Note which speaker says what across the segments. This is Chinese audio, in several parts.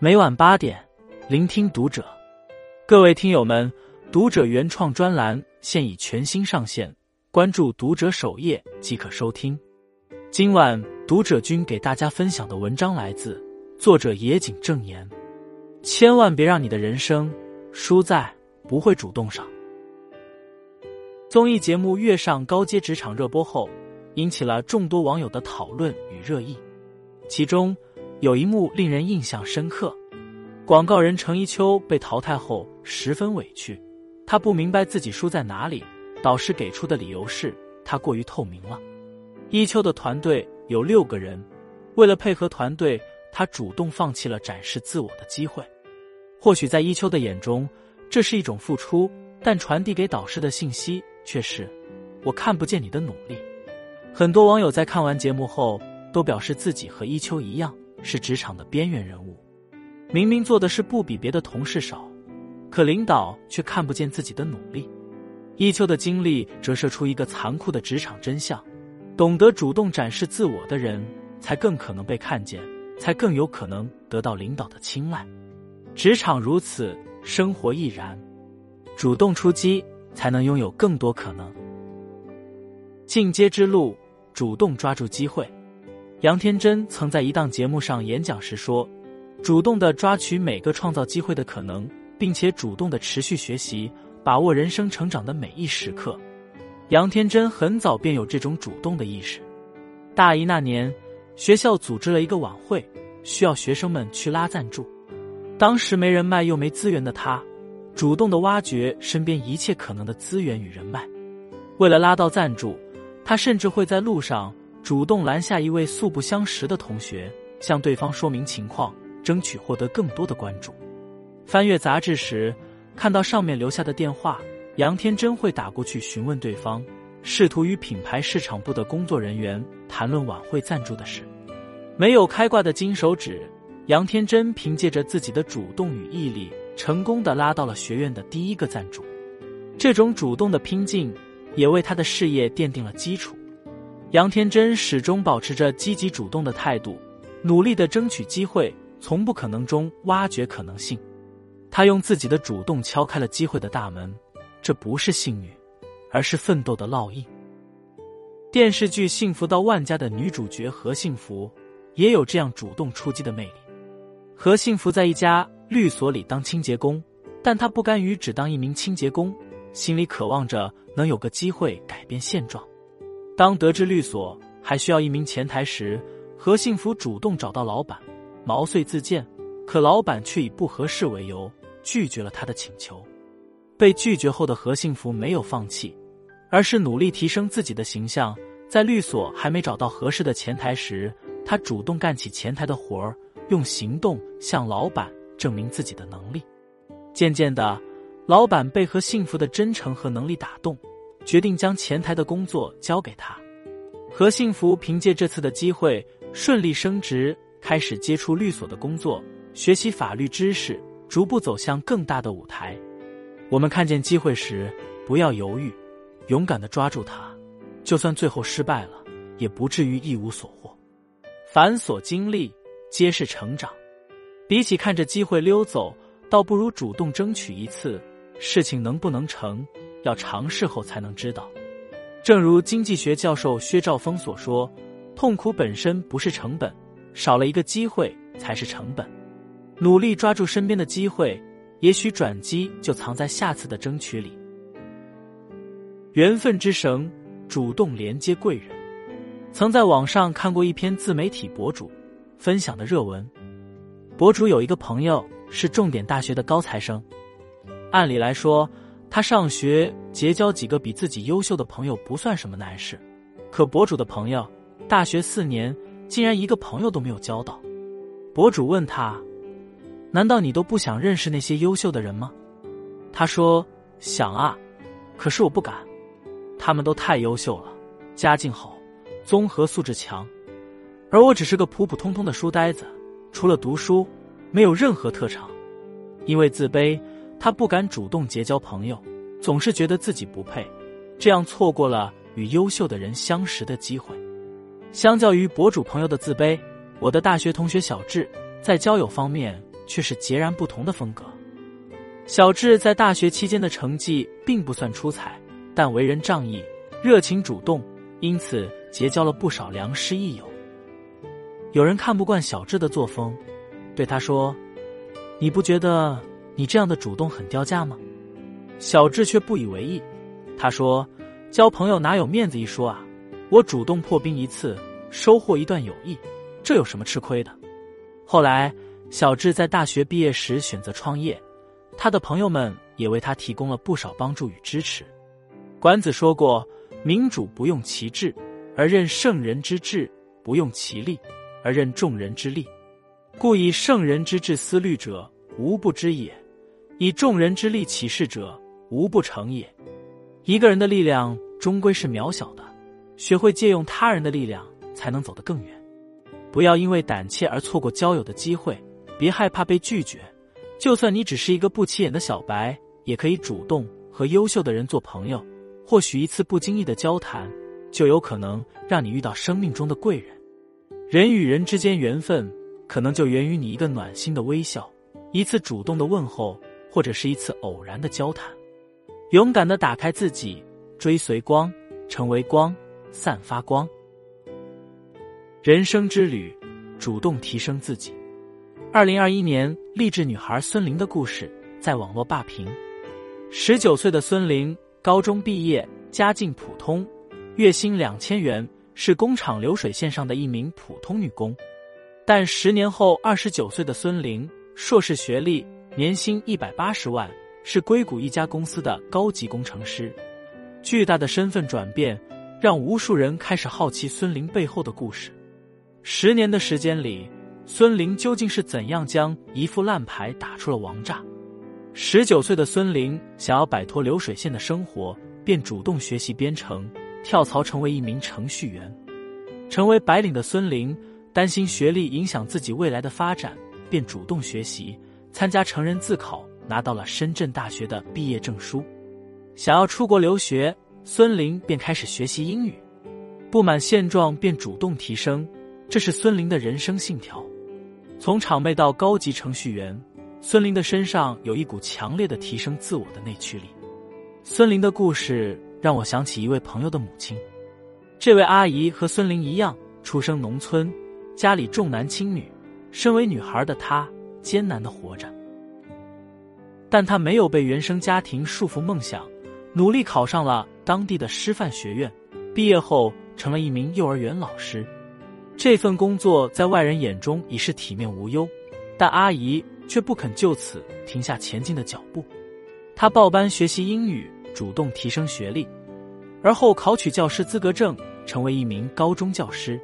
Speaker 1: 每晚八点，聆听读者。各位听友们，读者原创专栏现已全新上线，关注读者首页即可收听。今晚读者君给大家分享的文章来自作者野井正言。千万别让你的人生输在不会主动上。综艺节目《跃上高阶职场》热播后，引起了众多网友的讨论与热议。其中有一幕令人印象深刻：广告人程一秋被淘汰后十分委屈，他不明白自己输在哪里。导师给出的理由是他过于透明了。一秋的团队有六个人，为了配合团队，他主动放弃了展示自我的机会。或许在一秋的眼中，这是一种付出，但传递给导师的信息。却是，我看不见你的努力。很多网友在看完节目后，都表示自己和一秋一样是职场的边缘人物。明明做的是不比别的同事少，可领导却看不见自己的努力。一秋的经历折射出一个残酷的职场真相：懂得主动展示自我的人，才更可能被看见，才更有可能得到领导的青睐。职场如此，生活亦然。主动出击。才能拥有更多可能。进阶之路，主动抓住机会。杨天真曾在一档节目上演讲时说：“主动的抓取每个创造机会的可能，并且主动的持续学习，把握人生成长的每一时刻。”杨天真很早便有这种主动的意识。大一那年，学校组织了一个晚会，需要学生们去拉赞助。当时没人脉又没资源的他。主动的挖掘身边一切可能的资源与人脉，为了拉到赞助，他甚至会在路上主动拦下一位素不相识的同学，向对方说明情况，争取获得更多的关注。翻阅杂志时，看到上面留下的电话，杨天真会打过去询问对方，试图与品牌市场部的工作人员谈论晚会赞助的事。没有开挂的金手指，杨天真凭借着自己的主动与毅力。成功的拉到了学院的第一个赞助，这种主动的拼劲也为他的事业奠定了基础。杨天真始终保持着积极主动的态度，努力的争取机会，从不可能中挖掘可能性。他用自己的主动敲开了机会的大门，这不是幸运，而是奋斗的烙印。电视剧《幸福到万家》的女主角何幸福也有这样主动出击的魅力。何幸福在一家。律所里当清洁工，但她不甘于只当一名清洁工，心里渴望着能有个机会改变现状。当得知律所还需要一名前台时，何幸福主动找到老板，毛遂自荐。可老板却以不合适为由拒绝了他的请求。被拒绝后的何幸福没有放弃，而是努力提升自己的形象。在律所还没找到合适的前台时，他主动干起前台的活儿，用行动向老板。证明自己的能力，渐渐的，老板被何幸福的真诚和能力打动，决定将前台的工作交给他。何幸福凭借这次的机会顺利升职，开始接触律所的工作，学习法律知识，逐步走向更大的舞台。我们看见机会时，不要犹豫，勇敢的抓住它，就算最后失败了，也不至于一无所获。凡所经历，皆是成长。比起看着机会溜走，倒不如主动争取一次。事情能不能成，要尝试后才能知道。正如经济学教授薛兆丰所说：“痛苦本身不是成本，少了一个机会才是成本。努力抓住身边的机会，也许转机就藏在下次的争取里。”缘分之绳，主动连接贵人。曾在网上看过一篇自媒体博主分享的热文。博主有一个朋友是重点大学的高材生，按理来说，他上学结交几个比自己优秀的朋友不算什么难事。可博主的朋友大学四年竟然一个朋友都没有交到。博主问他：“难道你都不想认识那些优秀的人吗？”他说：“想啊，可是我不敢，他们都太优秀了，家境好，综合素质强，而我只是个普普通通的书呆子。”除了读书，没有任何特长。因为自卑，他不敢主动结交朋友，总是觉得自己不配，这样错过了与优秀的人相识的机会。相较于博主朋友的自卑，我的大学同学小智在交友方面却是截然不同的风格。小智在大学期间的成绩并不算出彩，但为人仗义、热情主动，因此结交了不少良师益友。有人看不惯小智的作风，对他说：“你不觉得你这样的主动很掉价吗？”小智却不以为意，他说：“交朋友哪有面子一说啊？我主动破冰一次，收获一段友谊，这有什么吃亏的？”后来，小智在大学毕业时选择创业，他的朋友们也为他提供了不少帮助与支持。管子说过：“民主不用其智，而任圣人之治；不用其力。”而任众人之力，故以圣人之治思虑者，无不知也；以众人之力起事者，无不成也。一个人的力量终归是渺小的，学会借用他人的力量，才能走得更远。不要因为胆怯而错过交友的机会，别害怕被拒绝。就算你只是一个不起眼的小白，也可以主动和优秀的人做朋友。或许一次不经意的交谈，就有可能让你遇到生命中的贵人。人与人之间缘分，可能就源于你一个暖心的微笑，一次主动的问候，或者是一次偶然的交谈。勇敢的打开自己，追随光，成为光，散发光。人生之旅，主动提升自己。二零二一年，励志女孩孙玲的故事在网络霸屏。十九岁的孙玲，高中毕业，家境普通，月薪两千元。是工厂流水线上的一名普通女工，但十年后，二十九岁的孙玲，硕士学历，年薪一百八十万，是硅谷一家公司的高级工程师。巨大的身份转变，让无数人开始好奇孙玲背后的故事。十年的时间里，孙玲究竟是怎样将一副烂牌打出了王炸？十九岁的孙玲想要摆脱流水线的生活，便主动学习编程。跳槽成为一名程序员，成为白领的孙玲担心学历影响自己未来的发展，便主动学习，参加成人自考，拿到了深圳大学的毕业证书。想要出国留学，孙玲便开始学习英语。不满现状便主动提升，这是孙玲的人生信条。从厂妹到高级程序员，孙玲的身上有一股强烈的提升自我的内驱力。孙玲的故事。让我想起一位朋友的母亲，这位阿姨和孙玲一样，出生农村，家里重男轻女。身为女孩的她艰难的活着，但他没有被原生家庭束缚梦想，努力考上了当地的师范学院。毕业后成了一名幼儿园老师，这份工作在外人眼中已是体面无忧，但阿姨却不肯就此停下前进的脚步。她报班学习英语。主动提升学历，而后考取教师资格证，成为一名高中教师。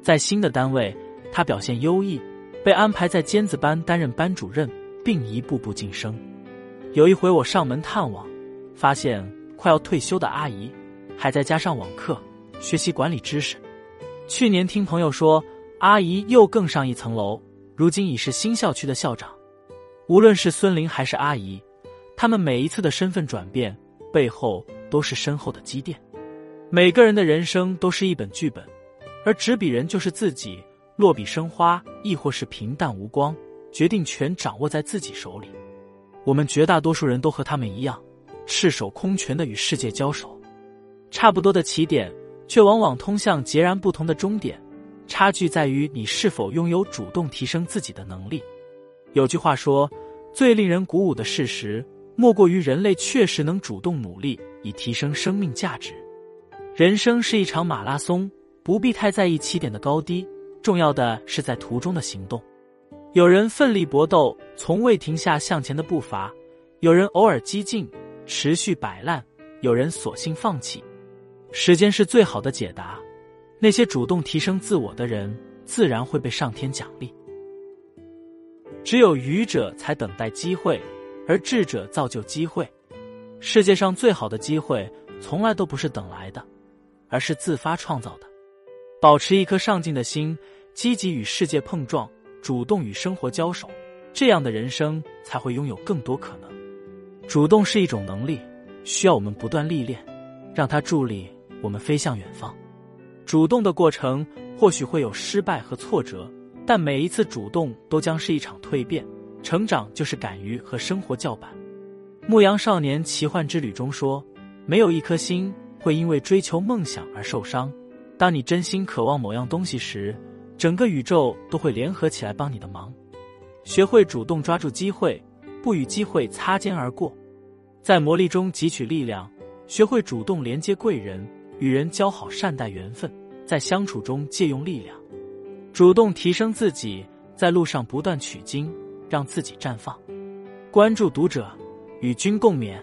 Speaker 1: 在新的单位，他表现优异，被安排在尖子班担任班主任，并一步步晋升。有一回我上门探望，发现快要退休的阿姨还在家上网课学习管理知识。去年听朋友说，阿姨又更上一层楼，如今已是新校区的校长。无论是孙玲还是阿姨，他们每一次的身份转变。背后都是深厚的积淀。每个人的人生都是一本剧本，而执笔人就是自己。落笔生花，亦或是平淡无光，决定权掌握在自己手里。我们绝大多数人都和他们一样，赤手空拳的与世界交手，差不多的起点，却往往通向截然不同的终点。差距在于你是否拥有主动提升自己的能力。有句话说，最令人鼓舞的事实。莫过于人类确实能主动努力以提升生命价值。人生是一场马拉松，不必太在意起点的高低，重要的是在途中的行动。有人奋力搏斗，从未停下向前的步伐；有人偶尔激进，持续摆烂；有人索性放弃。时间是最好的解答。那些主动提升自我的人，自然会被上天奖励。只有愚者才等待机会。而智者造就机会，世界上最好的机会从来都不是等来的，而是自发创造的。保持一颗上进的心，积极与世界碰撞，主动与生活交手，这样的人生才会拥有更多可能。主动是一种能力，需要我们不断历练，让它助力我们飞向远方。主动的过程或许会有失败和挫折，但每一次主动都将是一场蜕变。成长就是敢于和生活叫板。《牧羊少年奇幻之旅》中说：“没有一颗心会因为追求梦想而受伤。当你真心渴望某样东西时，整个宇宙都会联合起来帮你的忙。学会主动抓住机会，不与机会擦肩而过，在磨砺中汲取力量。学会主动连接贵人，与人交好，善待缘分，在相处中借用力量，主动提升自己，在路上不断取经，让自己绽放。关注读者。与君共勉。